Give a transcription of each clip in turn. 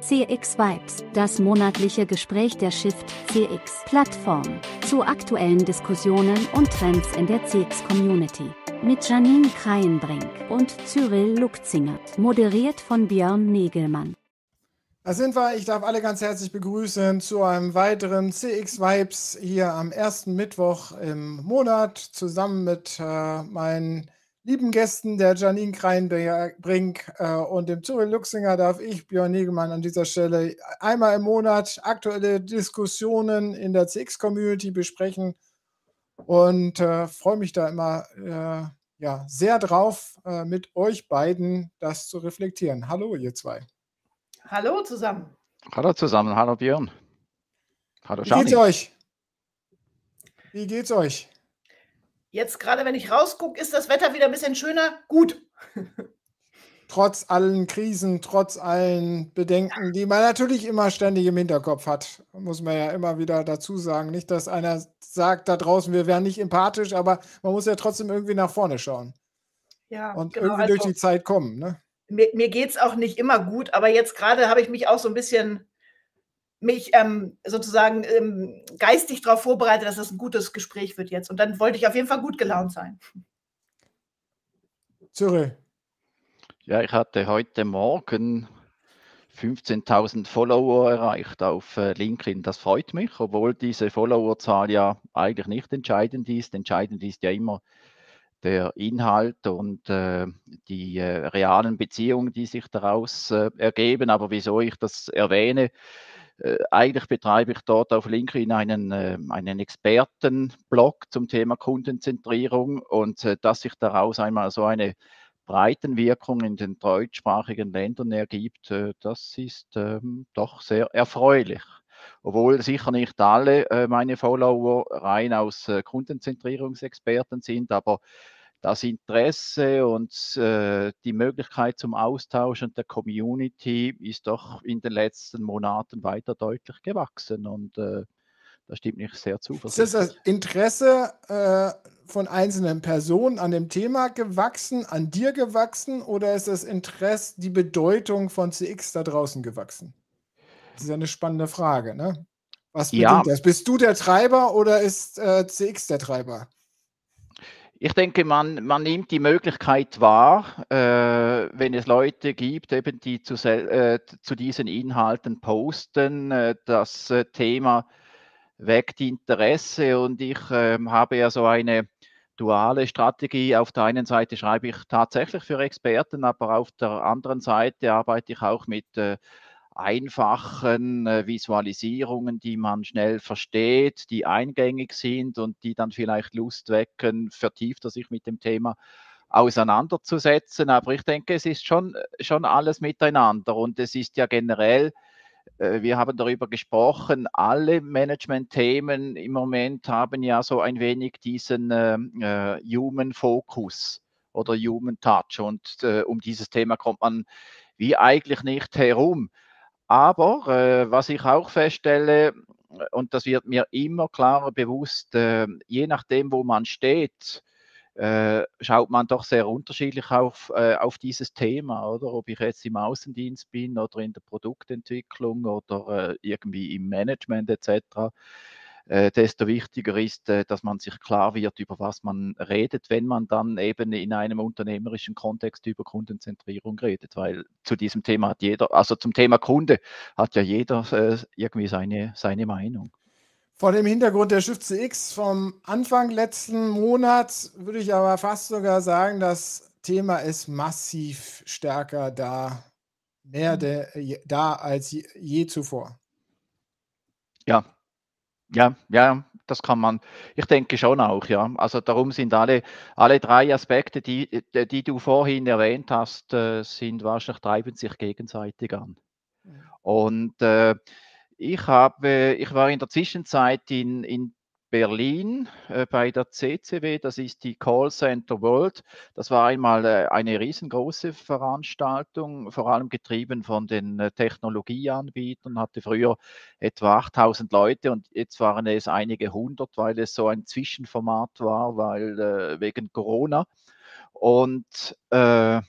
CX Vibes, das monatliche Gespräch der Shift CX Plattform zu aktuellen Diskussionen und Trends in der CX Community. Mit Janine Kreienbrink und Cyril Lukzingert, moderiert von Björn Negelmann. Da sind wir. Ich darf alle ganz herzlich begrüßen zu einem weiteren CX Vibes hier am ersten Mittwoch im Monat zusammen mit äh, meinen lieben Gästen, der Janine Kreinbrink äh, und dem Cyril Luxinger, darf ich, Björn Negemann, an dieser Stelle einmal im Monat aktuelle Diskussionen in der CX-Community besprechen und äh, freue mich da immer äh, ja, sehr drauf, äh, mit euch beiden das zu reflektieren. Hallo, ihr zwei. Hallo zusammen. Hallo zusammen, hallo Björn. Hallo Wie geht's euch? Wie geht's euch? Jetzt gerade, wenn ich rausgucke, ist das Wetter wieder ein bisschen schöner. Gut. Trotz allen Krisen, trotz allen Bedenken, die man natürlich immer ständig im Hinterkopf hat, muss man ja immer wieder dazu sagen. Nicht, dass einer sagt da draußen, wir wären nicht empathisch, aber man muss ja trotzdem irgendwie nach vorne schauen. Ja, und genau, irgendwie also, durch die Zeit kommen. Ne? Mir, mir geht es auch nicht immer gut, aber jetzt gerade habe ich mich auch so ein bisschen mich ähm, sozusagen ähm, geistig darauf vorbereitet, dass das ein gutes Gespräch wird jetzt. Und dann wollte ich auf jeden Fall gut gelaunt sein. Cyril. Ja, ich hatte heute Morgen 15.000 Follower erreicht auf äh, LinkedIn. Das freut mich, obwohl diese Followerzahl ja eigentlich nicht entscheidend ist. Entscheidend ist ja immer der Inhalt und äh, die äh, realen Beziehungen, die sich daraus äh, ergeben. Aber wieso ich das erwähne, äh, eigentlich betreibe ich dort auf LinkedIn einen, äh, einen Expertenblog zum Thema Kundenzentrierung und äh, dass sich daraus einmal so eine Breitenwirkung in den deutschsprachigen Ländern ergibt, äh, das ist ähm, doch sehr erfreulich. Obwohl sicher nicht alle äh, meine Follower rein aus äh, Kundenzentrierungsexperten sind, aber das Interesse und äh, die Möglichkeit zum Austausch und der Community ist doch in den letzten Monaten weiter deutlich gewachsen und äh, das stimmt mich sehr zuversichtlich. Ist das Interesse äh, von einzelnen Personen an dem Thema gewachsen, an dir gewachsen oder ist das Interesse, die Bedeutung von CX da draußen gewachsen? Das ist ja eine spannende Frage, ne? Was bedingt ja. das? Bist du der Treiber oder ist äh, CX der Treiber? Ich denke, man, man nimmt die Möglichkeit wahr, äh, wenn es Leute gibt, eben die zu, äh, zu diesen Inhalten posten. Äh, das äh, Thema weckt Interesse und ich ähm, habe ja so eine duale Strategie. Auf der einen Seite schreibe ich tatsächlich für Experten, aber auf der anderen Seite arbeite ich auch mit äh, einfachen äh, Visualisierungen, die man schnell versteht, die eingängig sind und die dann vielleicht Lust wecken, vertiefter sich mit dem Thema auseinanderzusetzen. Aber ich denke, es ist schon, schon alles miteinander und es ist ja generell, äh, wir haben darüber gesprochen, alle Management-Themen im Moment haben ja so ein wenig diesen ähm, äh, Human Focus oder Human Touch und äh, um dieses Thema kommt man wie eigentlich nicht herum. Aber äh, was ich auch feststelle, und das wird mir immer klarer bewusst, äh, je nachdem, wo man steht, äh, schaut man doch sehr unterschiedlich auf, äh, auf dieses Thema, oder? Ob ich jetzt im Außendienst bin oder in der Produktentwicklung oder äh, irgendwie im Management etc äh, desto wichtiger ist, äh, dass man sich klar wird, über was man redet, wenn man dann eben in einem unternehmerischen Kontext über Kundenzentrierung redet, weil zu diesem Thema hat jeder, also zum Thema Kunde hat ja jeder äh, irgendwie seine, seine Meinung. Vor dem Hintergrund der Shift CX vom Anfang letzten Monats würde ich aber fast sogar sagen, das Thema ist massiv stärker da, mehr mhm. de, da als je, je zuvor. Ja, ja, ja, das kann man, ich denke schon auch, ja. Also darum sind alle, alle drei Aspekte, die, äh, die du vorhin erwähnt hast, äh, sind wahrscheinlich treiben sich gegenseitig an. Und äh, ich habe, ich war in der Zwischenzeit in, in Berlin äh, bei der CCW, das ist die Call Center World. Das war einmal äh, eine riesengroße Veranstaltung, vor allem getrieben von den äh, Technologieanbietern, hatte früher etwa 8000 Leute und jetzt waren es einige hundert, weil es so ein Zwischenformat war, weil äh, wegen Corona. Und äh,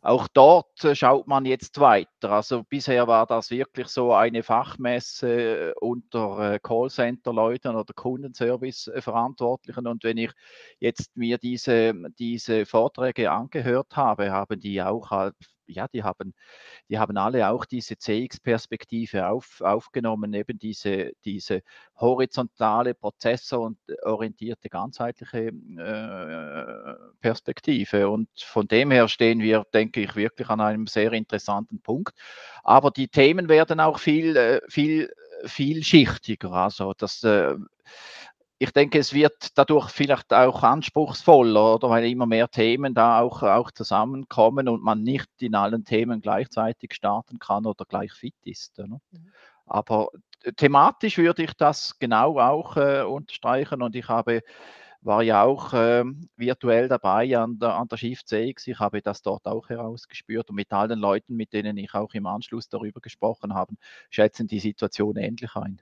auch dort äh, schaut man jetzt weiter. Also bisher war das wirklich so eine Fachmesse unter äh, Callcenter-Leuten oder Kundenservice-Verantwortlichen. Und wenn ich jetzt mir diese, diese Vorträge angehört habe, haben die auch halt ja, die haben, die haben alle auch diese CX-Perspektive auf, aufgenommen, eben diese, diese horizontale, prozessor- und orientierte, ganzheitliche äh, Perspektive. Und von dem her stehen wir, denke ich, wirklich an einem sehr interessanten Punkt. Aber die Themen werden auch viel, äh, viel vielschichtiger. Also das äh, ich denke, es wird dadurch vielleicht auch anspruchsvoller, oder weil immer mehr Themen da auch, auch zusammenkommen und man nicht in allen Themen gleichzeitig starten kann oder gleich fit ist. Ne? Mhm. Aber thematisch würde ich das genau auch äh, unterstreichen und ich habe war ja auch äh, virtuell dabei an der, an der Shift CX. Ich habe das dort auch herausgespürt und mit allen Leuten, mit denen ich auch im Anschluss darüber gesprochen habe, schätzen die Situation ähnlich ein.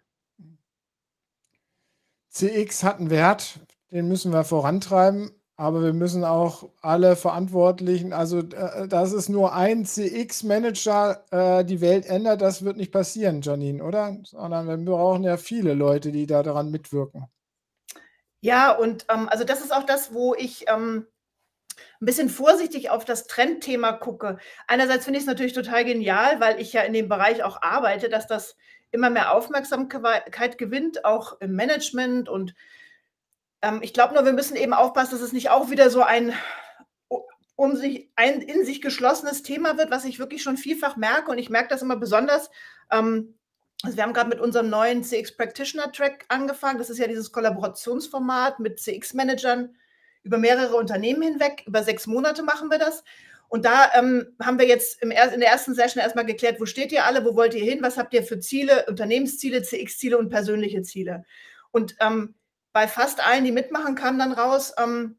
CX hat einen Wert, den müssen wir vorantreiben, aber wir müssen auch alle Verantwortlichen, also äh, dass es nur ein CX-Manager äh, die Welt ändert, das wird nicht passieren, Janine, oder? Sondern wir brauchen ja viele Leute, die da daran mitwirken. Ja, und ähm, also das ist auch das, wo ich ähm, ein bisschen vorsichtig auf das Trendthema gucke. Einerseits finde ich es natürlich total genial, weil ich ja in dem Bereich auch arbeite, dass das immer mehr Aufmerksamkeit gewinnt, auch im Management. Und ähm, ich glaube nur, wir müssen eben aufpassen, dass es nicht auch wieder so ein um sich ein in sich geschlossenes Thema wird, was ich wirklich schon vielfach merke. Und ich merke das immer besonders. Ähm, also wir haben gerade mit unserem neuen CX Practitioner Track angefangen. Das ist ja dieses Kollaborationsformat mit CX-Managern über mehrere Unternehmen hinweg. Über sechs Monate machen wir das. Und da ähm, haben wir jetzt im, in der ersten Session erstmal geklärt, wo steht ihr alle, wo wollt ihr hin, was habt ihr für Ziele, Unternehmensziele, CX-Ziele und persönliche Ziele. Und ähm, bei fast allen, die mitmachen, kam dann raus, ähm,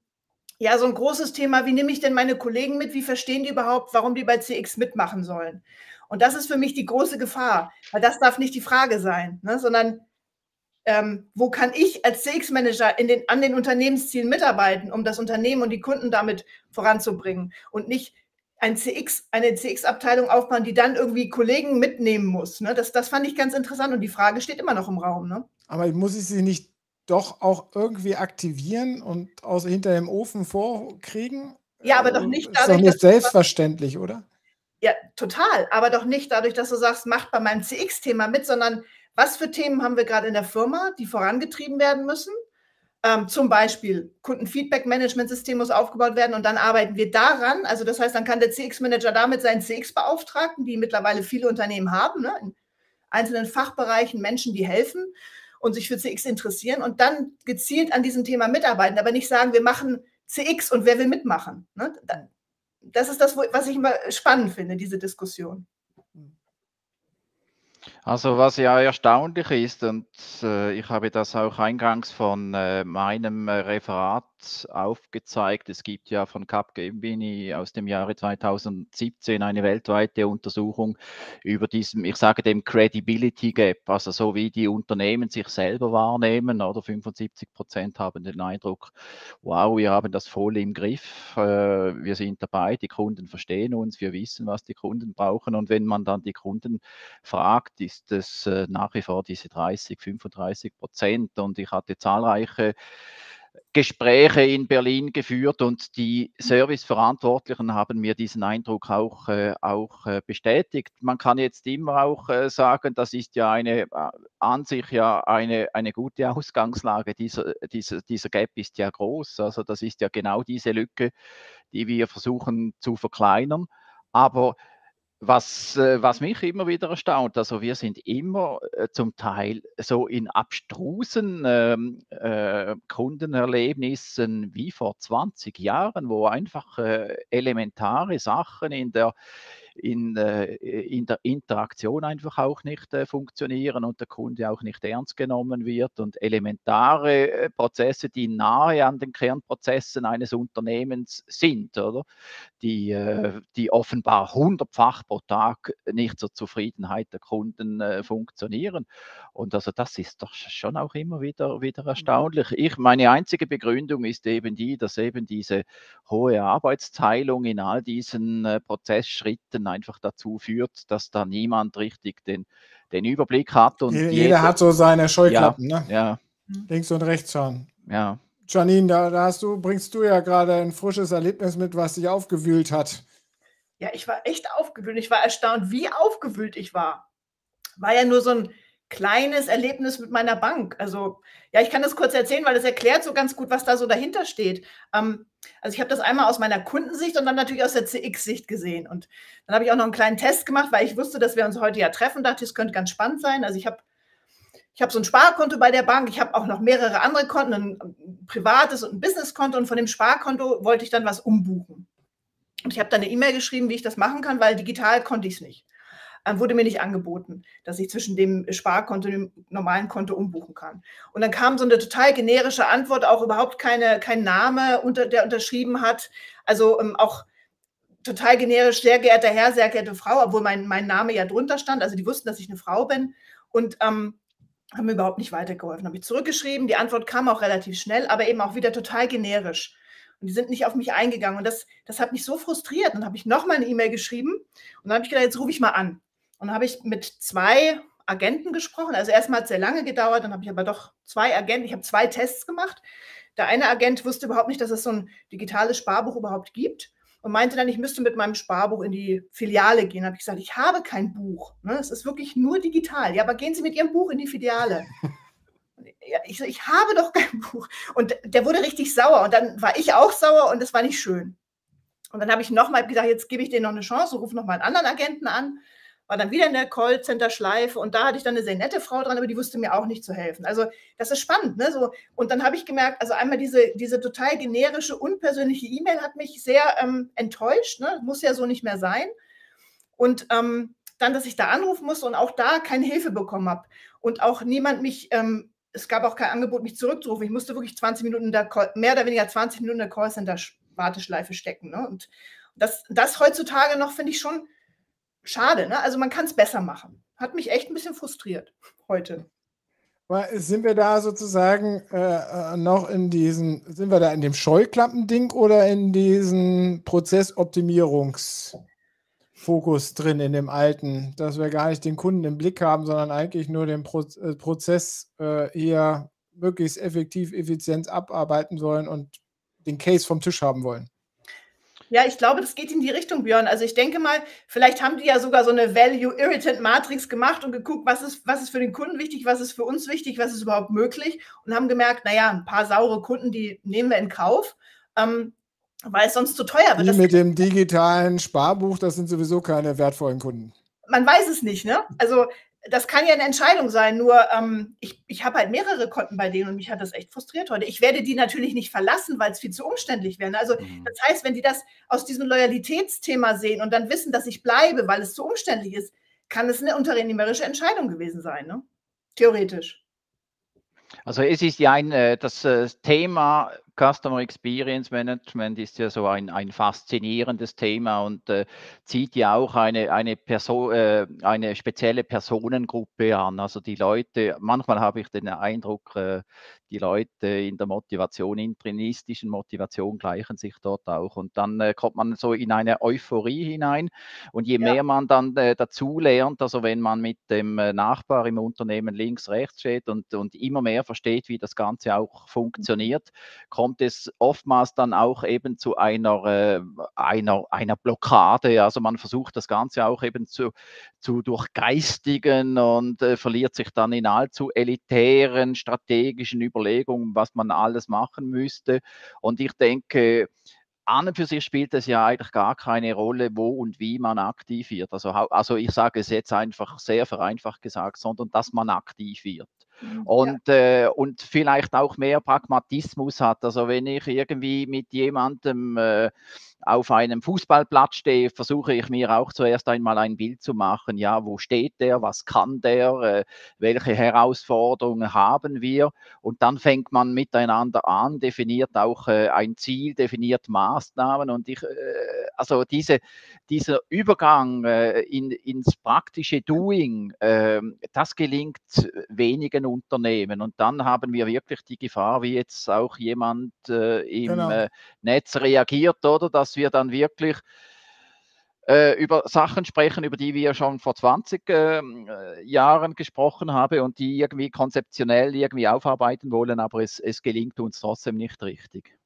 ja, so ein großes Thema, wie nehme ich denn meine Kollegen mit, wie verstehen die überhaupt, warum die bei CX mitmachen sollen. Und das ist für mich die große Gefahr, weil das darf nicht die Frage sein, ne, sondern ähm, wo kann ich als CX-Manager den, an den Unternehmenszielen mitarbeiten, um das Unternehmen und die Kunden damit voranzubringen und nicht ein CX, eine CX-Abteilung aufbauen, die dann irgendwie Kollegen mitnehmen muss. Ne? Das, das fand ich ganz interessant und die Frage steht immer noch im Raum. Ne? Aber muss ich sie nicht doch auch irgendwie aktivieren und aus hinter dem Ofen vorkriegen? Ja, aber doch äh, nicht dadurch. Ist doch nicht selbstverständlich, oder? Ja, total. Aber doch nicht dadurch, dass du sagst, macht bei meinem CX-Thema mit, sondern was für Themen haben wir gerade in der Firma, die vorangetrieben werden müssen? Ähm, zum Beispiel Kundenfeedback-Management-System muss aufgebaut werden und dann arbeiten wir daran. Also das heißt, dann kann der CX-Manager damit seinen CX-Beauftragten, die mittlerweile viele Unternehmen haben, ne, in einzelnen Fachbereichen Menschen, die helfen und sich für CX interessieren und dann gezielt an diesem Thema mitarbeiten, aber nicht sagen, wir machen CX und wer will mitmachen. Ne? Das ist das, was ich immer spannend finde, diese Diskussion. Also was ja erstaunlich ist, und äh, ich habe das auch eingangs von äh, meinem äh, Referat aufgezeigt. Es gibt ja von Capgemini aus dem Jahre 2017 eine weltweite Untersuchung über diesem, ich sage dem Credibility Gap, also so wie die Unternehmen sich selber wahrnehmen, oder? 75 Prozent haben den Eindruck, wow, wir haben das voll im Griff, äh, wir sind dabei, die Kunden verstehen uns, wir wissen, was die Kunden brauchen. Und wenn man dann die Kunden fragt, ist es äh, nach wie vor diese 30, 35 Prozent und ich hatte zahlreiche Gespräche in Berlin geführt und die Serviceverantwortlichen haben mir diesen Eindruck auch, äh, auch äh, bestätigt. Man kann jetzt immer auch äh, sagen, das ist ja eine äh, an sich ja eine, eine gute Ausgangslage. Dieser, dieser, dieser Gap ist ja groß. Also das ist ja genau diese Lücke, die wir versuchen zu verkleinern. Aber was, äh, was mich immer wieder erstaunt, also wir sind immer äh, zum Teil so in abstrusen ähm, äh, Kundenerlebnissen wie vor 20 Jahren, wo einfach äh, elementare Sachen in der in, äh, in der Interaktion einfach auch nicht äh, funktionieren und der Kunde auch nicht ernst genommen wird und elementare äh, Prozesse, die nahe an den Kernprozessen eines Unternehmens sind, oder? Die, die offenbar hundertfach pro Tag nicht zur Zufriedenheit der Kunden funktionieren. Und also das ist doch schon auch immer wieder, wieder mhm. erstaunlich. Ich, meine einzige Begründung ist eben die, dass eben diese hohe Arbeitsteilung in all diesen äh, Einfach dazu führt, dass da niemand richtig den, den Überblick hat. Und jeder, jeder hat so seine Scheuklappen, ja, ne? Ja. Links und rechts schauen. Ja. Janine, da, da hast du, bringst du ja gerade ein frisches Erlebnis mit, was dich aufgewühlt hat. Ja, ich war echt aufgewühlt. Ich war erstaunt, wie aufgewühlt ich war. War ja nur so ein kleines Erlebnis mit meiner Bank. Also, ja, ich kann das kurz erzählen, weil das erklärt so ganz gut, was da so dahinter steht. Ähm, also, ich habe das einmal aus meiner Kundensicht und dann natürlich aus der CX-Sicht gesehen. Und dann habe ich auch noch einen kleinen Test gemacht, weil ich wusste, dass wir uns heute ja treffen. Dachte, es könnte ganz spannend sein. Also, ich habe ich habe so ein Sparkonto bei der Bank, ich habe auch noch mehrere andere Konten, ein privates und ein Businesskonto und von dem Sparkonto wollte ich dann was umbuchen. Und ich habe dann eine E-Mail geschrieben, wie ich das machen kann, weil digital konnte ich es nicht. Ähm, wurde mir nicht angeboten, dass ich zwischen dem Sparkonto und dem normalen Konto umbuchen kann. Und dann kam so eine total generische Antwort, auch überhaupt keine, kein Name, unter, der unterschrieben hat. Also ähm, auch total generisch, sehr geehrter Herr, sehr geehrte Frau, obwohl mein, mein Name ja drunter stand. Also die wussten, dass ich eine Frau bin und ähm, haben mir überhaupt nicht weitergeholfen. Habe ich zurückgeschrieben, die Antwort kam auch relativ schnell, aber eben auch wieder total generisch. Und die sind nicht auf mich eingegangen. Und das, das hat mich so frustriert. Dann habe ich nochmal eine E-Mail geschrieben und dann habe ich gedacht, jetzt rufe ich mal an. Und dann habe ich mit zwei Agenten gesprochen. Also erstmal hat es sehr lange gedauert, dann habe ich aber doch zwei Agenten, ich habe zwei Tests gemacht. Der eine Agent wusste überhaupt nicht, dass es so ein digitales Sparbuch überhaupt gibt und meinte dann, ich müsste mit meinem Sparbuch in die Filiale gehen. Da habe ich gesagt, ich habe kein Buch. Ne? Es ist wirklich nur digital. Ja, aber gehen Sie mit Ihrem Buch in die Filiale. ja, ich, ich habe doch kein Buch. Und der wurde richtig sauer. Und dann war ich auch sauer und das war nicht schön. Und dann habe ich nochmal gesagt, jetzt gebe ich denen noch eine Chance, rufe nochmal einen anderen Agenten an war dann wieder in der Callcenter-Schleife und da hatte ich dann eine sehr nette Frau dran, aber die wusste mir auch nicht zu helfen. Also das ist spannend. Ne? So, und dann habe ich gemerkt, also einmal diese, diese total generische, unpersönliche E-Mail hat mich sehr ähm, enttäuscht. Ne? Muss ja so nicht mehr sein. Und ähm, dann, dass ich da anrufen musste und auch da keine Hilfe bekommen habe. Und auch niemand mich, ähm, es gab auch kein Angebot, mich zurückzurufen. Ich musste wirklich 20 Minuten der Call, mehr oder weniger 20 Minuten in der Callcenter-Warteschleife stecken. Ne? Und das, das heutzutage noch, finde ich schon schade, ne? Also man kann es besser machen. Hat mich echt ein bisschen frustriert heute. Sind wir da sozusagen äh, äh, noch in diesen, sind wir da in dem Scheuklappending oder in diesem Prozessoptimierungsfokus drin, in dem alten, dass wir gar nicht den Kunden im Blick haben, sondern eigentlich nur den Pro äh, Prozess äh, eher möglichst effektiv, effizient abarbeiten sollen und den Case vom Tisch haben wollen? Ja, ich glaube, das geht in die Richtung, Björn. Also ich denke mal, vielleicht haben die ja sogar so eine Value-Irritant-Matrix gemacht und geguckt, was ist, was ist für den Kunden wichtig, was ist für uns wichtig, was ist überhaupt möglich und haben gemerkt, naja, ein paar saure Kunden, die nehmen wir in Kauf, ähm, weil es sonst zu teuer wird. Die mit dem digitalen Sparbuch, das sind sowieso keine wertvollen Kunden. Man weiß es nicht, ne? Also das kann ja eine Entscheidung sein, nur ähm, ich, ich habe halt mehrere Konten bei denen und mich hat das echt frustriert heute. Ich werde die natürlich nicht verlassen, weil es viel zu umständlich wäre. Ne? Also mhm. das heißt, wenn die das aus diesem Loyalitätsthema sehen und dann wissen, dass ich bleibe, weil es zu umständlich ist, kann es eine unternehmerische Entscheidung gewesen sein, ne? theoretisch. Also es ist ja ein, äh, das äh, Thema Customer Experience Management ist ja so ein, ein faszinierendes Thema und äh, zieht ja auch eine, eine, Person, äh, eine spezielle Personengruppe an. Also die Leute, manchmal habe ich den Eindruck, äh, die Leute in der Motivation, intrinistischen Motivation gleichen sich dort auch. Und dann äh, kommt man so in eine Euphorie hinein. Und je ja. mehr man dann äh, dazu lernt, also wenn man mit dem äh, Nachbar im Unternehmen links, rechts steht und, und immer mehr versteht, wie das Ganze auch funktioniert, kommt es oftmals dann auch eben zu einer, äh, einer, einer Blockade. Also man versucht das Ganze auch eben zu, zu durchgeistigen und äh, verliert sich dann in allzu elitären strategischen Überlegungen Überlegungen, was man alles machen müsste. Und ich denke, an und für sich spielt es ja eigentlich gar keine Rolle, wo und wie man aktiv wird. Also, also ich sage es jetzt einfach sehr vereinfacht gesagt, sondern dass man aktiv wird. Mhm. Und, ja. äh, und vielleicht auch mehr Pragmatismus hat. Also wenn ich irgendwie mit jemandem äh, auf einem Fußballplatz stehe, versuche ich mir auch zuerst einmal ein Bild zu machen. Ja, wo steht der? Was kann der? Äh, welche Herausforderungen haben wir? Und dann fängt man miteinander an, definiert auch äh, ein Ziel, definiert Maßnahmen. Und ich, äh, also diese, dieser Übergang in, ins praktische Doing, ähm, das gelingt wenigen Unternehmen. Und dann haben wir wirklich die Gefahr, wie jetzt auch jemand im genau. Netz reagiert, oder? Dass wir dann wirklich äh, über Sachen sprechen, über die wir schon vor 20 ähm, äh, Jahren gesprochen haben und die irgendwie konzeptionell irgendwie aufarbeiten wollen, aber es, es gelingt uns trotzdem nicht richtig.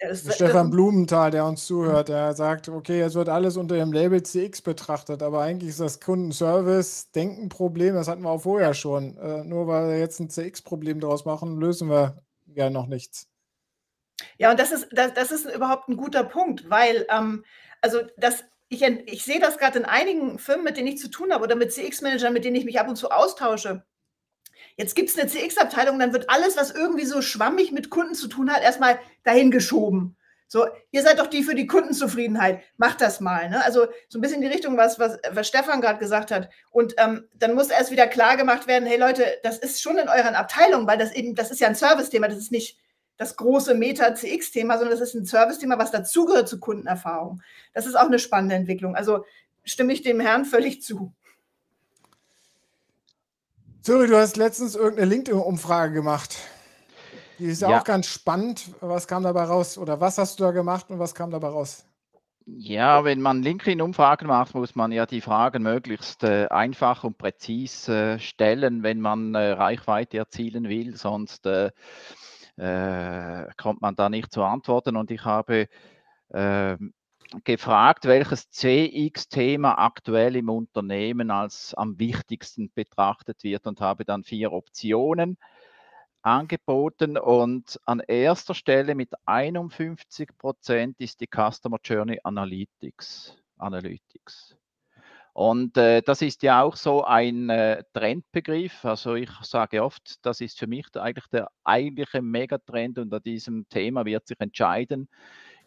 Ja, Stefan Blumenthal, der uns zuhört, der sagt, okay, es wird alles unter dem Label CX betrachtet, aber eigentlich ist das Kundenservice Denkenproblem, das hatten wir auch vorher schon. Äh, nur weil wir jetzt ein CX-Problem daraus machen, lösen wir ja noch nichts. Ja, und das ist, das, das ist überhaupt ein guter Punkt, weil, ähm, also das, ich, ich sehe das gerade in einigen Firmen, mit denen ich zu tun habe oder mit CX-Managern, mit denen ich mich ab und zu austausche. Jetzt gibt es eine CX-Abteilung, dann wird alles, was irgendwie so schwammig mit Kunden zu tun hat, erstmal dahin geschoben. So, ihr seid doch die für die Kundenzufriedenheit. Macht das mal. Ne? Also so ein bisschen die Richtung, was, was, was Stefan gerade gesagt hat. Und ähm, dann muss erst wieder klar gemacht werden, hey Leute, das ist schon in euren Abteilungen, weil das eben, das ist ja ein Service-Thema, das ist nicht das große Meta-CX-Thema, sondern das ist ein Service-Thema, was dazugehört zu Kundenerfahrung. Das ist auch eine spannende Entwicklung. Also stimme ich dem Herrn völlig zu. Zuri, du hast letztens irgendeine LinkedIn-Umfrage gemacht. Die ist ja, auch ganz spannend. Was kam dabei raus? Oder was hast du da gemacht und was kam dabei raus? Ja, wenn man LinkedIn-Umfragen macht, muss man ja die Fragen möglichst äh, einfach und präzise äh, stellen, wenn man äh, Reichweite erzielen will. Sonst äh, kommt man da nicht zu antworten. Und ich habe ähm, gefragt, welches CX-Thema aktuell im Unternehmen als am wichtigsten betrachtet wird und habe dann vier Optionen angeboten und an erster Stelle mit 51 Prozent ist die Customer Journey Analytics. Analytics. Und äh, das ist ja auch so ein äh, Trendbegriff. Also ich sage oft, das ist für mich eigentlich der eigentliche Megatrend und an diesem Thema wird sich entscheiden,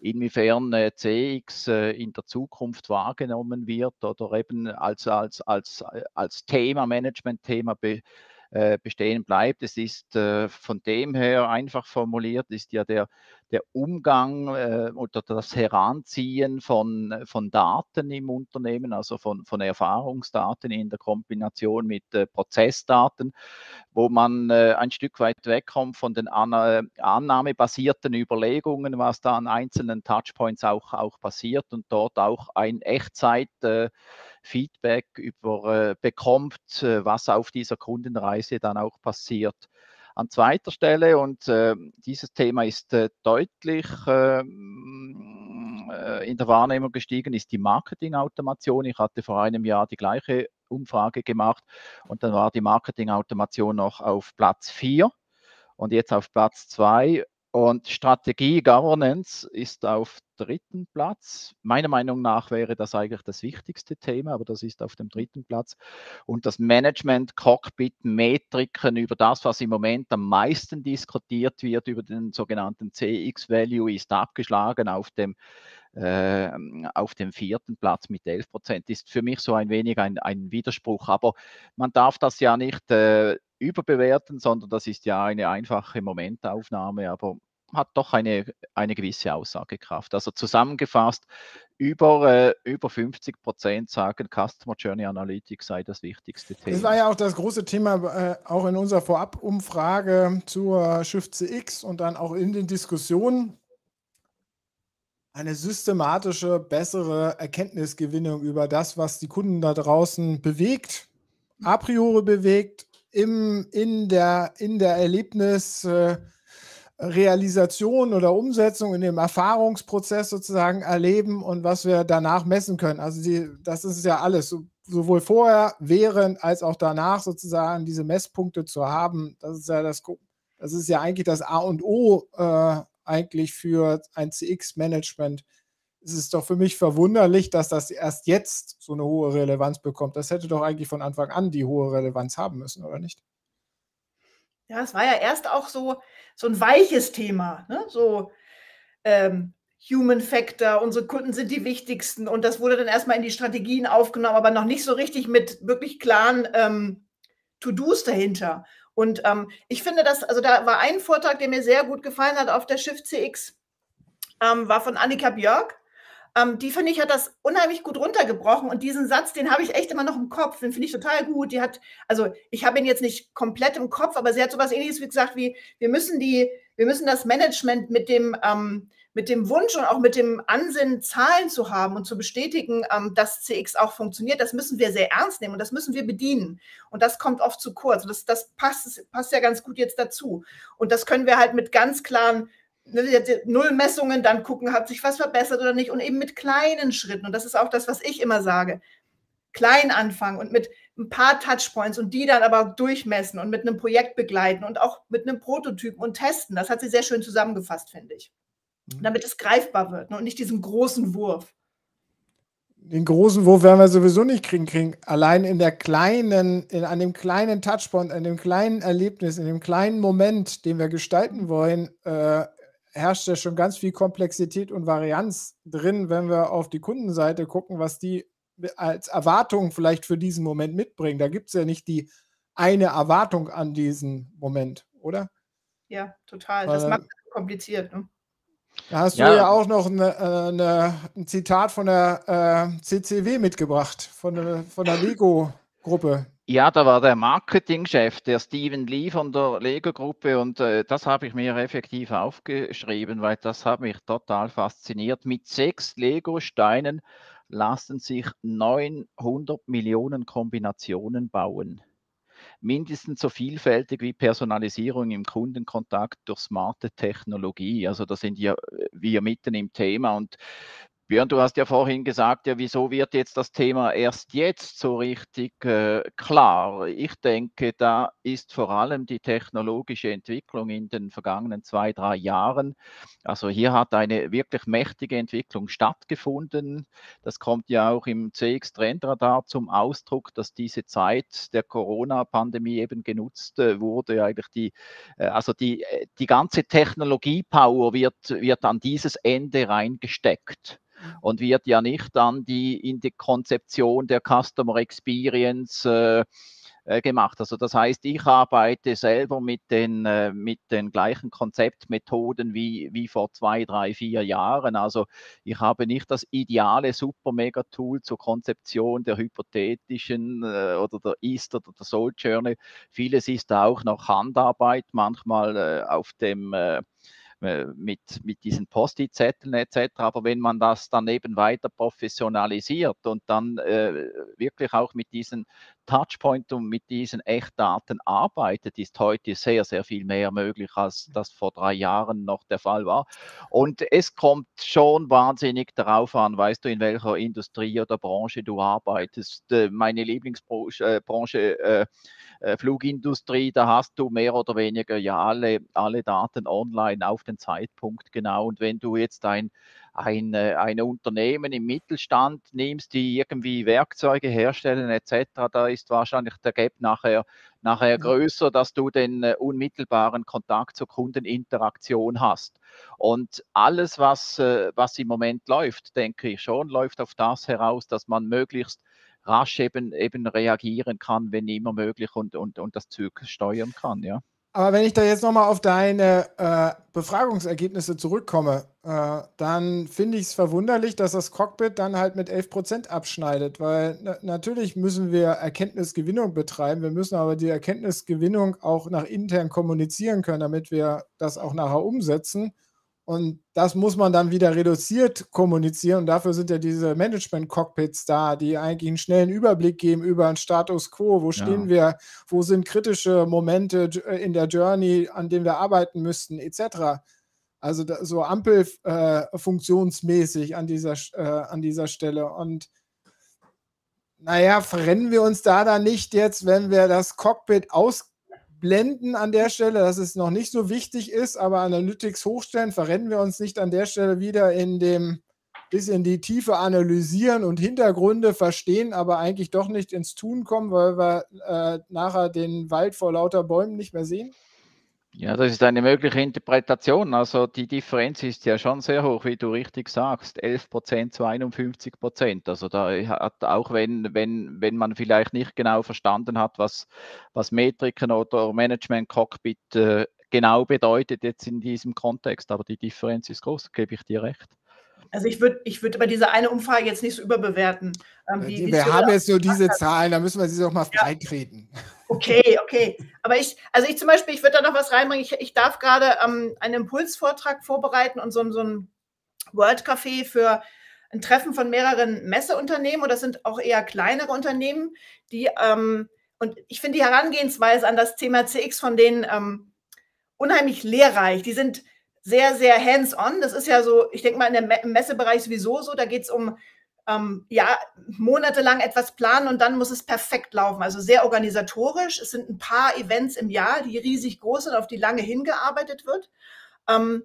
inwiefern äh, CX äh, in der Zukunft wahrgenommen wird oder eben als, als, als, als Thema, Management-Thema be, äh, bestehen bleibt. Es ist äh, von dem her einfach formuliert, ist ja der, der Umgang äh, oder das Heranziehen von, von Daten im Unternehmen, also von, von Erfahrungsdaten in der Kombination mit Prozessdaten, wo man ein Stück weit wegkommt von den an, annahmebasierten Überlegungen, was da an einzelnen Touchpoints auch, auch passiert und dort auch ein Echtzeit Feedback über, äh, bekommt, äh, was auf dieser Kundenreise dann auch passiert. An zweiter Stelle, und äh, dieses Thema ist äh, deutlich ähm, äh, in der Wahrnehmung gestiegen, ist die Marketingautomation. Ich hatte vor einem Jahr die gleiche Umfrage gemacht und dann war die Marketingautomation noch auf Platz 4 und jetzt auf Platz 2 und Strategie, Governance ist auf dritten Platz. Meiner Meinung nach wäre das eigentlich das wichtigste Thema, aber das ist auf dem dritten Platz. Und das Management, Cockpit, Metriken über das, was im Moment am meisten diskutiert wird, über den sogenannten CX-Value, ist abgeschlagen auf dem, äh, auf dem vierten Platz mit 11 Prozent. Ist für mich so ein wenig ein, ein Widerspruch. Aber man darf das ja nicht äh, überbewerten, sondern das ist ja eine einfache Momentaufnahme, aber hat doch eine, eine gewisse Aussagekraft. Also zusammengefasst, über, äh, über 50 Prozent sagen, Customer Journey Analytics sei das wichtigste Thema. Das war ja auch das große Thema, äh, auch in unserer Vorabumfrage zur Shift CX und dann auch in den Diskussionen. Eine systematische, bessere Erkenntnisgewinnung über das, was die Kunden da draußen bewegt, a priori bewegt im, in, der, in der Erlebnisrealisation äh, oder Umsetzung, in dem Erfahrungsprozess sozusagen erleben und was wir danach messen können. Also die, das ist ja alles, so, sowohl vorher, während als auch danach sozusagen diese Messpunkte zu haben. Das ist ja das, das ist ja eigentlich das A und O äh, eigentlich für ein CX-Management es ist doch für mich verwunderlich, dass das erst jetzt so eine hohe Relevanz bekommt. Das hätte doch eigentlich von Anfang an die hohe Relevanz haben müssen, oder nicht? ja, es war ja erst auch so, so ein weiches Thema, ne? so ähm, Human Factor, unsere Kunden sind die wichtigsten und das wurde dann erstmal in die Strategien aufgenommen, aber noch nicht so richtig mit wirklich klaren ähm, To-Dos dahinter. Und ähm, ich finde das, also da war ein Vortrag, der mir sehr gut gefallen hat auf der Shift CX, ähm, war von Annika Björk. Ähm, die finde ich hat das unheimlich gut runtergebrochen und diesen Satz, den habe ich echt immer noch im Kopf, den finde ich total gut. Die hat, also ich habe ihn jetzt nicht komplett im Kopf, aber sie hat sowas ähnliches wie gesagt wie, wir müssen die, wir müssen das Management mit dem, ähm, mit dem Wunsch und auch mit dem Ansinnen, Zahlen zu haben und zu bestätigen, ähm, dass CX auch funktioniert, das müssen wir sehr ernst nehmen und das müssen wir bedienen. Und das kommt oft zu kurz. Das, das passt, passt ja ganz gut jetzt dazu. Und das können wir halt mit ganz klaren Ne, Nullmessungen, dann gucken, hat sich was verbessert oder nicht und eben mit kleinen Schritten. Und das ist auch das, was ich immer sage. Klein anfangen und mit ein paar Touchpoints und die dann aber durchmessen und mit einem Projekt begleiten und auch mit einem Prototypen und testen. Das hat sie sehr schön zusammengefasst, finde ich. Mhm. Damit es greifbar wird ne, und nicht diesen großen Wurf. Den großen Wurf werden wir sowieso nicht kriegen, kriegen. Allein in der kleinen, in, an dem kleinen Touchpoint, an dem kleinen Erlebnis, in dem kleinen Moment, den wir gestalten wollen, äh, herrscht ja schon ganz viel Komplexität und Varianz drin, wenn wir auf die Kundenseite gucken, was die als Erwartung vielleicht für diesen Moment mitbringen. Da gibt es ja nicht die eine Erwartung an diesen Moment, oder? Ja, total. Das macht es kompliziert. Ne? Da hast ja. du ja auch noch eine, äh, eine, ein Zitat von der äh, CCW mitgebracht, von der, von der Lego-Gruppe. Ja, da war der Marketingchef, der Steven Lee von der Lego-Gruppe und äh, das habe ich mir effektiv aufgeschrieben, weil das hat mich total fasziniert. Mit sechs Lego-Steinen lassen sich 900 Millionen Kombinationen bauen. Mindestens so vielfältig wie Personalisierung im Kundenkontakt durch smarte Technologie. Also da sind ja äh, wir mitten im Thema und Björn, du hast ja vorhin gesagt, ja, wieso wird jetzt das Thema erst jetzt so richtig äh, klar? Ich denke, da ist vor allem die technologische Entwicklung in den vergangenen zwei, drei Jahren. Also hier hat eine wirklich mächtige Entwicklung stattgefunden. Das kommt ja auch im CX-Trendradar zum Ausdruck, dass diese Zeit der Corona-Pandemie eben genutzt äh, wurde. Eigentlich die, äh, also die, äh, die ganze Technologie-Power wird, wird an dieses Ende reingesteckt. Und wird ja nicht dann die in die Konzeption der Customer Experience äh, äh, gemacht. Also das heißt, ich arbeite selber mit den, äh, mit den gleichen Konzeptmethoden wie, wie vor zwei, drei, vier Jahren. Also ich habe nicht das ideale Super-Mega-Tool zur Konzeption der hypothetischen äh, oder der Ist- oder der Soul-Journey. Vieles ist auch noch Handarbeit, manchmal äh, auf dem äh, mit, mit diesen Post-it-Zetteln etc. Aber wenn man das dann eben weiter professionalisiert und dann äh, wirklich auch mit diesen Touchpoint und mit diesen Echtdaten arbeitet, ist heute sehr, sehr viel mehr möglich, als das vor drei Jahren noch der Fall war. Und es kommt schon wahnsinnig darauf an, weißt du, in welcher Industrie oder Branche du arbeitest. Äh, meine Lieblingsbranche äh, äh, Flugindustrie, da hast du mehr oder weniger ja alle, alle Daten online auf den Zeitpunkt genau. Und wenn du jetzt ein, ein, äh, ein Unternehmen im Mittelstand nimmst, die irgendwie Werkzeuge herstellen etc., da ist wahrscheinlich der Gap nachher, nachher größer, dass du den äh, unmittelbaren Kontakt zur Kundeninteraktion hast. Und alles, was, äh, was im Moment läuft, denke ich schon, läuft auf das heraus, dass man möglichst rasch eben, eben reagieren kann, wenn immer möglich und, und, und das Zug steuern kann, ja. Aber wenn ich da jetzt nochmal auf deine äh, Befragungsergebnisse zurückkomme, äh, dann finde ich es verwunderlich, dass das Cockpit dann halt mit 11% abschneidet, weil na natürlich müssen wir Erkenntnisgewinnung betreiben, wir müssen aber die Erkenntnisgewinnung auch nach intern kommunizieren können, damit wir das auch nachher umsetzen. Und das muss man dann wieder reduziert kommunizieren. Und dafür sind ja diese Management-Cockpits da, die eigentlich einen schnellen Überblick geben über einen Status quo. Wo stehen ja. wir? Wo sind kritische Momente äh, in der Journey, an denen wir arbeiten müssten, etc. Also so Ampelfunktionsmäßig äh, an, dieser, äh, an dieser Stelle. Und naja, verrennen wir uns da dann nicht jetzt, wenn wir das Cockpit aus blenden an der Stelle, dass es noch nicht so wichtig ist, aber Analytics hochstellen, verrennen wir uns nicht an der Stelle wieder in dem bisschen die Tiefe analysieren und Hintergründe verstehen, aber eigentlich doch nicht ins Tun kommen, weil wir äh, nachher den Wald vor lauter Bäumen nicht mehr sehen? Ja, das ist eine mögliche Interpretation. Also die Differenz ist ja schon sehr hoch, wie du richtig sagst, 11 Prozent zu 51 Prozent. Also da hat auch wenn, wenn, wenn man vielleicht nicht genau verstanden hat, was, was Metriken oder Management Cockpit äh, genau bedeutet jetzt in diesem Kontext, aber die Differenz ist groß, gebe ich dir recht. Also ich würde ich würd aber diese eine Umfrage jetzt nicht so überbewerten. Ähm, wie, wir haben jetzt nur diese Zahlen, da müssen wir sie doch mal ja. freitreten. Okay, okay. Aber ich, also ich zum Beispiel, ich würde da noch was reinbringen. Ich, ich darf gerade ähm, einen Impulsvortrag vorbereiten und so, so ein World Café für ein Treffen von mehreren Messeunternehmen. Und das sind auch eher kleinere Unternehmen, die, ähm, und ich finde die Herangehensweise an das Thema CX von denen ähm, unheimlich lehrreich. Die sind sehr, sehr hands-on. Das ist ja so, ich denke mal, in der, im Messebereich sowieso so. Da geht es um ähm, ja, monatelang etwas planen und dann muss es perfekt laufen. Also sehr organisatorisch. Es sind ein paar Events im Jahr, die riesig groß sind, auf die lange hingearbeitet wird. Ähm,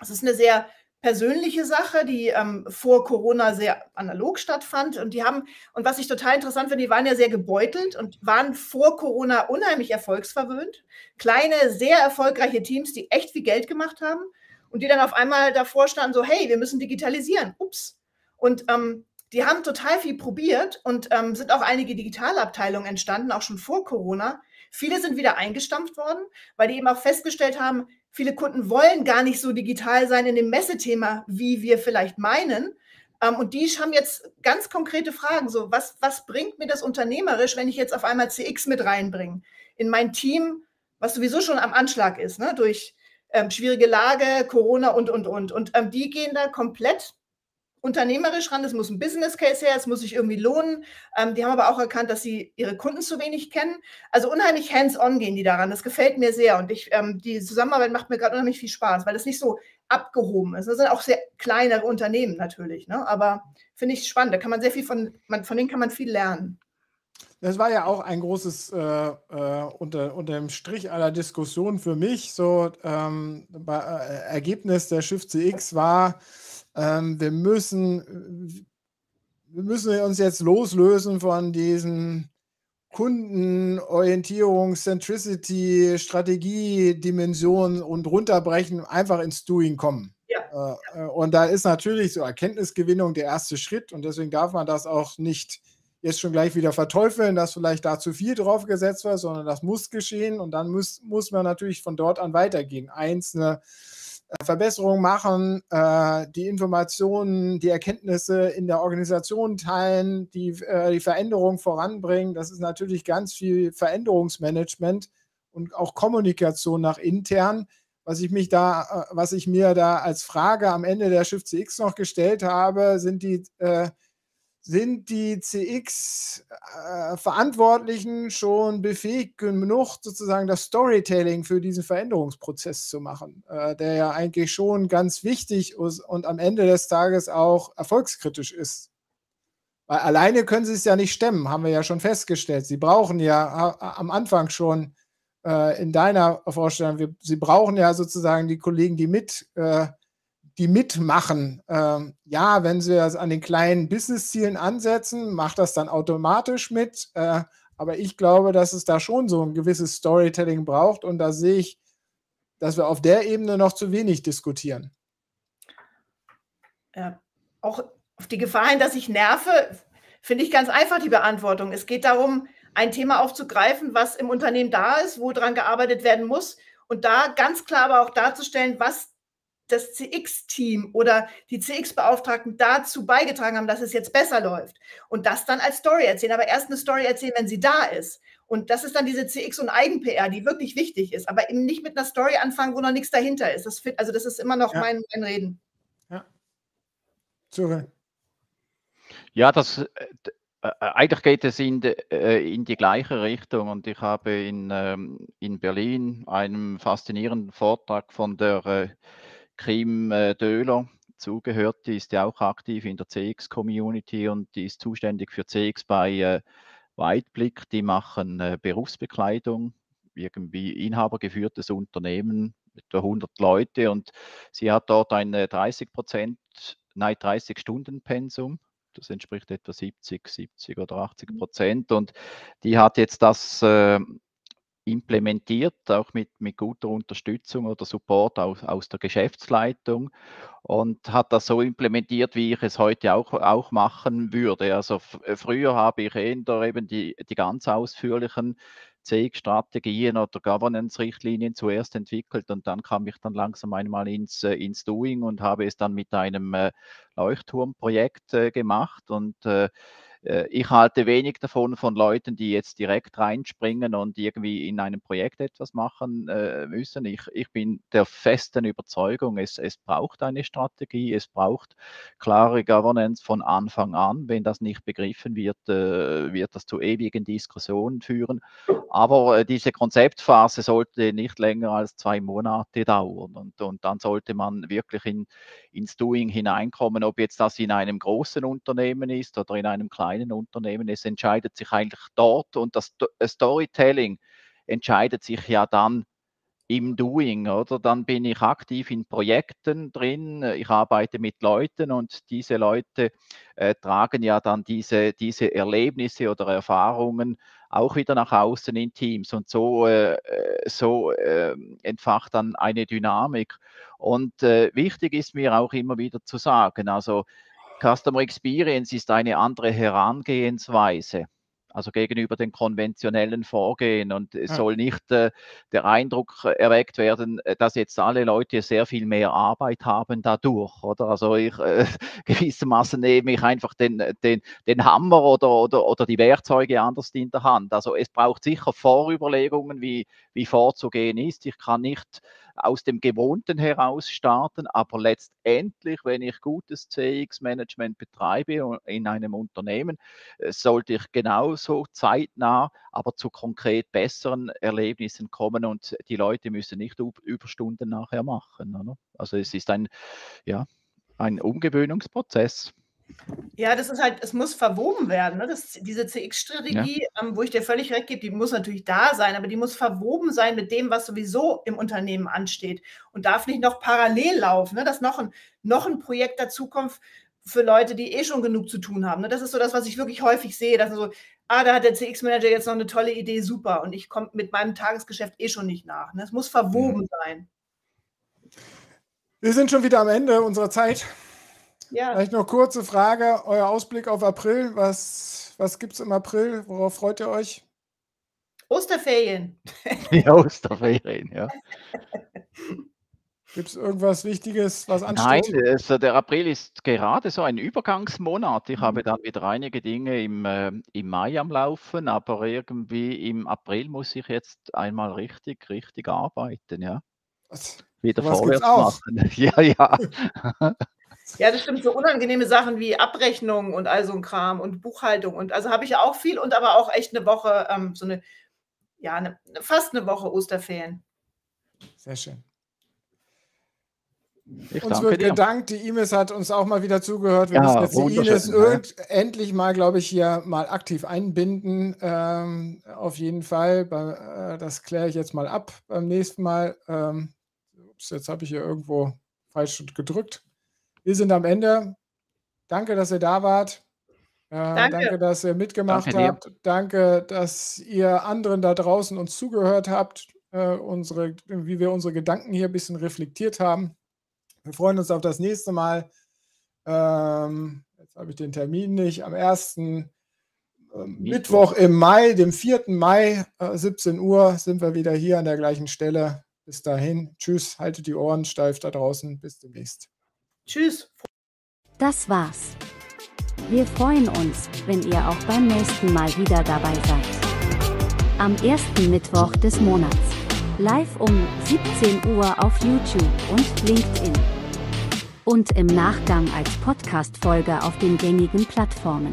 es ist eine sehr persönliche Sache, die ähm, vor Corona sehr analog stattfand. Und die haben, und was ich total interessant finde, die waren ja sehr gebeutelt und waren vor Corona unheimlich erfolgsverwöhnt. Kleine, sehr erfolgreiche Teams, die echt viel Geld gemacht haben und die dann auf einmal davor standen, so, hey, wir müssen digitalisieren. Ups. Und ähm, die haben total viel probiert und ähm, sind auch einige Digitalabteilungen entstanden, auch schon vor Corona. Viele sind wieder eingestampft worden, weil die eben auch festgestellt haben, Viele Kunden wollen gar nicht so digital sein in dem Messethema, wie wir vielleicht meinen. Ähm, und die haben jetzt ganz konkrete Fragen. So, was, was bringt mir das unternehmerisch, wenn ich jetzt auf einmal CX mit reinbringe in mein Team, was sowieso schon am Anschlag ist, ne? durch ähm, schwierige Lage, Corona und, und, und. Und ähm, die gehen da komplett unternehmerisch ran, es muss ein Business Case her, es muss sich irgendwie lohnen. Ähm, die haben aber auch erkannt, dass sie ihre Kunden zu wenig kennen. Also unheimlich hands-on gehen die daran. Das gefällt mir sehr. Und ich, ähm, die Zusammenarbeit macht mir gerade unheimlich viel Spaß, weil es nicht so abgehoben ist. Das sind auch sehr kleinere Unternehmen natürlich. Ne? Aber finde ich spannend. Da kann man sehr viel von, man, von denen kann man viel lernen. Das war ja auch ein großes äh, äh, unter, unter dem Strich aller Diskussionen für mich. So ähm, bei, äh, Ergebnis der Shift CX war, ähm, wir, müssen, wir müssen uns jetzt loslösen von diesen Kundenorientierung, Centricity, Strategie, Dimensionen und runterbrechen, einfach ins Doing kommen. Ja. Äh, äh, und da ist natürlich so Erkenntnisgewinnung der erste Schritt und deswegen darf man das auch nicht jetzt schon gleich wieder verteufeln, dass vielleicht da zu viel drauf gesetzt wird, sondern das muss geschehen und dann muss, muss man natürlich von dort an weitergehen. Einzelne Verbesserungen machen, äh, die Informationen, die Erkenntnisse in der Organisation teilen, die, äh, die Veränderung voranbringen. Das ist natürlich ganz viel Veränderungsmanagement und auch Kommunikation nach intern. Was ich mich da, äh, was ich mir da als Frage am Ende der Shift CX noch gestellt habe, sind die äh, sind die CX-Verantwortlichen äh, schon befähigt genug, sozusagen das Storytelling für diesen Veränderungsprozess zu machen, äh, der ja eigentlich schon ganz wichtig ist und am Ende des Tages auch erfolgskritisch ist. Weil alleine können sie es ja nicht stemmen, haben wir ja schon festgestellt. Sie brauchen ja am Anfang schon äh, in deiner Vorstellung, sie brauchen ja sozusagen die Kollegen, die mit äh, die mitmachen. Ähm, ja, wenn Sie das an den kleinen Business-Zielen ansetzen, macht das dann automatisch mit. Äh, aber ich glaube, dass es da schon so ein gewisses Storytelling braucht und da sehe ich, dass wir auf der Ebene noch zu wenig diskutieren. Ja, auch auf die Gefahr hin, dass ich nerve, finde ich ganz einfach die Beantwortung. Es geht darum, ein Thema aufzugreifen, was im Unternehmen da ist, wo dran gearbeitet werden muss und da ganz klar aber auch darzustellen, was das CX-Team oder die CX-Beauftragten dazu beigetragen haben, dass es jetzt besser läuft. Und das dann als Story erzählen, aber erst eine Story erzählen, wenn sie da ist. Und das ist dann diese CX- und Eigen-PR, die wirklich wichtig ist, aber eben nicht mit einer Story anfangen, wo noch nichts dahinter ist. Das, also das ist immer noch ja. mein, mein Reden. Ja. Sorry. Ja, das, äh, äh, eigentlich geht es in die, äh, in die, gleiche Richtung und ich habe in, ähm, in Berlin einen faszinierenden Vortrag von der äh, Kim äh, Döhler zugehört, die ist ja auch aktiv in der CX-Community und die ist zuständig für CX bei äh, Weitblick. Die machen äh, Berufsbekleidung, irgendwie inhabergeführtes Unternehmen, etwa 100 Leute und sie hat dort ein 30 Prozent, nein 30 Stunden Pensum. Das entspricht etwa 70, 70 oder 80 Prozent und die hat jetzt das äh, implementiert, auch mit, mit guter Unterstützung oder Support aus, aus der Geschäftsleitung und hat das so implementiert, wie ich es heute auch, auch machen würde. Also früher habe ich eher eben die, die ganz ausführlichen CX-Strategien oder Governance-Richtlinien zuerst entwickelt und dann kam ich dann langsam einmal ins, äh, ins Doing und habe es dann mit einem äh, Leuchtturmprojekt äh, gemacht und ich halte wenig davon von Leuten, die jetzt direkt reinspringen und irgendwie in einem Projekt etwas machen äh, müssen. Ich, ich bin der festen Überzeugung, es, es braucht eine Strategie, es braucht klare Governance von Anfang an. Wenn das nicht begriffen wird, äh, wird das zu ewigen Diskussionen führen. Aber äh, diese Konzeptphase sollte nicht länger als zwei Monate dauern und, und dann sollte man wirklich in, ins Doing hineinkommen, ob jetzt das in einem großen Unternehmen ist oder in einem kleinen kleinen Unternehmen. Es entscheidet sich eigentlich dort und das äh, Storytelling entscheidet sich ja dann im Doing, oder? Dann bin ich aktiv in Projekten drin, ich arbeite mit Leuten und diese Leute äh, tragen ja dann diese, diese Erlebnisse oder Erfahrungen auch wieder nach außen in Teams und so, äh, äh so äh, entfacht dann eine Dynamik. Und äh, wichtig ist mir auch immer wieder zu sagen, also Customer Experience ist eine andere Herangehensweise, also gegenüber den konventionellen Vorgehen. Und es ja. soll nicht äh, der Eindruck erweckt werden, äh, dass jetzt alle Leute sehr viel mehr Arbeit haben dadurch, oder? Also ich äh, gewissermaßen nehme ich einfach den, den, den Hammer oder, oder, oder die Werkzeuge anders in der Hand. Also es braucht sicher Vorüberlegungen, wie, wie vorzugehen ist. Ich kann nicht aus dem Gewohnten heraus starten, aber letztendlich, wenn ich gutes CX-Management betreibe in einem Unternehmen, äh, sollte ich genauso zeitnah, aber zu konkret besseren Erlebnissen kommen und die Leute müssen nicht Überstunden nachher machen. Oder? Also es ist ein, ja, ein Umgewöhnungsprozess. Ja, das ist halt, es muss verwoben werden. Ne? Das, diese CX-Strategie, ja. ähm, wo ich dir völlig recht gebe, die muss natürlich da sein, aber die muss verwoben sein mit dem, was sowieso im Unternehmen ansteht und darf nicht noch parallel laufen, ne? dass noch ein, noch ein Projekt dazukommt für Leute, die eh schon genug zu tun haben. Ne? Das ist so das, was ich wirklich häufig sehe, dass so, ah, da hat der CX-Manager jetzt noch eine tolle Idee, super, und ich komme mit meinem Tagesgeschäft eh schon nicht nach. Ne? Es muss verwoben ja. sein. Wir sind schon wieder am Ende unserer Zeit. Ja. Vielleicht noch kurze Frage, euer Ausblick auf April. Was, was gibt es im April? Worauf freut ihr euch? Osterferien. Ja, Osterferien, ja. Gibt es irgendwas Wichtiges, was ansteht? Nein, also der April ist gerade so ein Übergangsmonat. Ich habe dann wieder einige Dinge im, äh, im Mai am Laufen, aber irgendwie im April muss ich jetzt einmal richtig, richtig arbeiten, ja. Wieder was vorwärts machen. Ja, ja. Ja, das stimmt. So unangenehme Sachen wie Abrechnung und all so ein Kram und Buchhaltung. Und also habe ich ja auch viel und aber auch echt eine Woche, ähm, so eine, ja, eine, fast eine Woche Osterferien. Sehr schön. Ich uns wird dir. gedankt, die Ines hat uns auch mal wieder zugehört. Wir ja, müssen jetzt die Ines ja. endlich mal, glaube ich, hier mal aktiv einbinden. Ähm, auf jeden Fall. Bei, äh, das kläre ich jetzt mal ab beim nächsten Mal. Ähm, ups, jetzt habe ich hier irgendwo falsch gedrückt. Wir sind am Ende. Danke, dass ihr da wart. Äh, danke. danke. dass ihr mitgemacht danke habt. Danke, dass ihr anderen da draußen uns zugehört habt, äh, unsere, wie wir unsere Gedanken hier ein bisschen reflektiert haben. Wir freuen uns auf das nächste Mal. Ähm, jetzt habe ich den Termin nicht. Am 1. Ähm, Mittwoch im Mai, dem 4. Mai, äh, 17 Uhr, sind wir wieder hier an der gleichen Stelle. Bis dahin, tschüss, haltet die Ohren steif da draußen. Bis demnächst. Tschüss. Das war's. Wir freuen uns, wenn ihr auch beim nächsten Mal wieder dabei seid. Am ersten Mittwoch des Monats. Live um 17 Uhr auf YouTube und LinkedIn. Und im Nachgang als Podcast-Folge auf den gängigen Plattformen.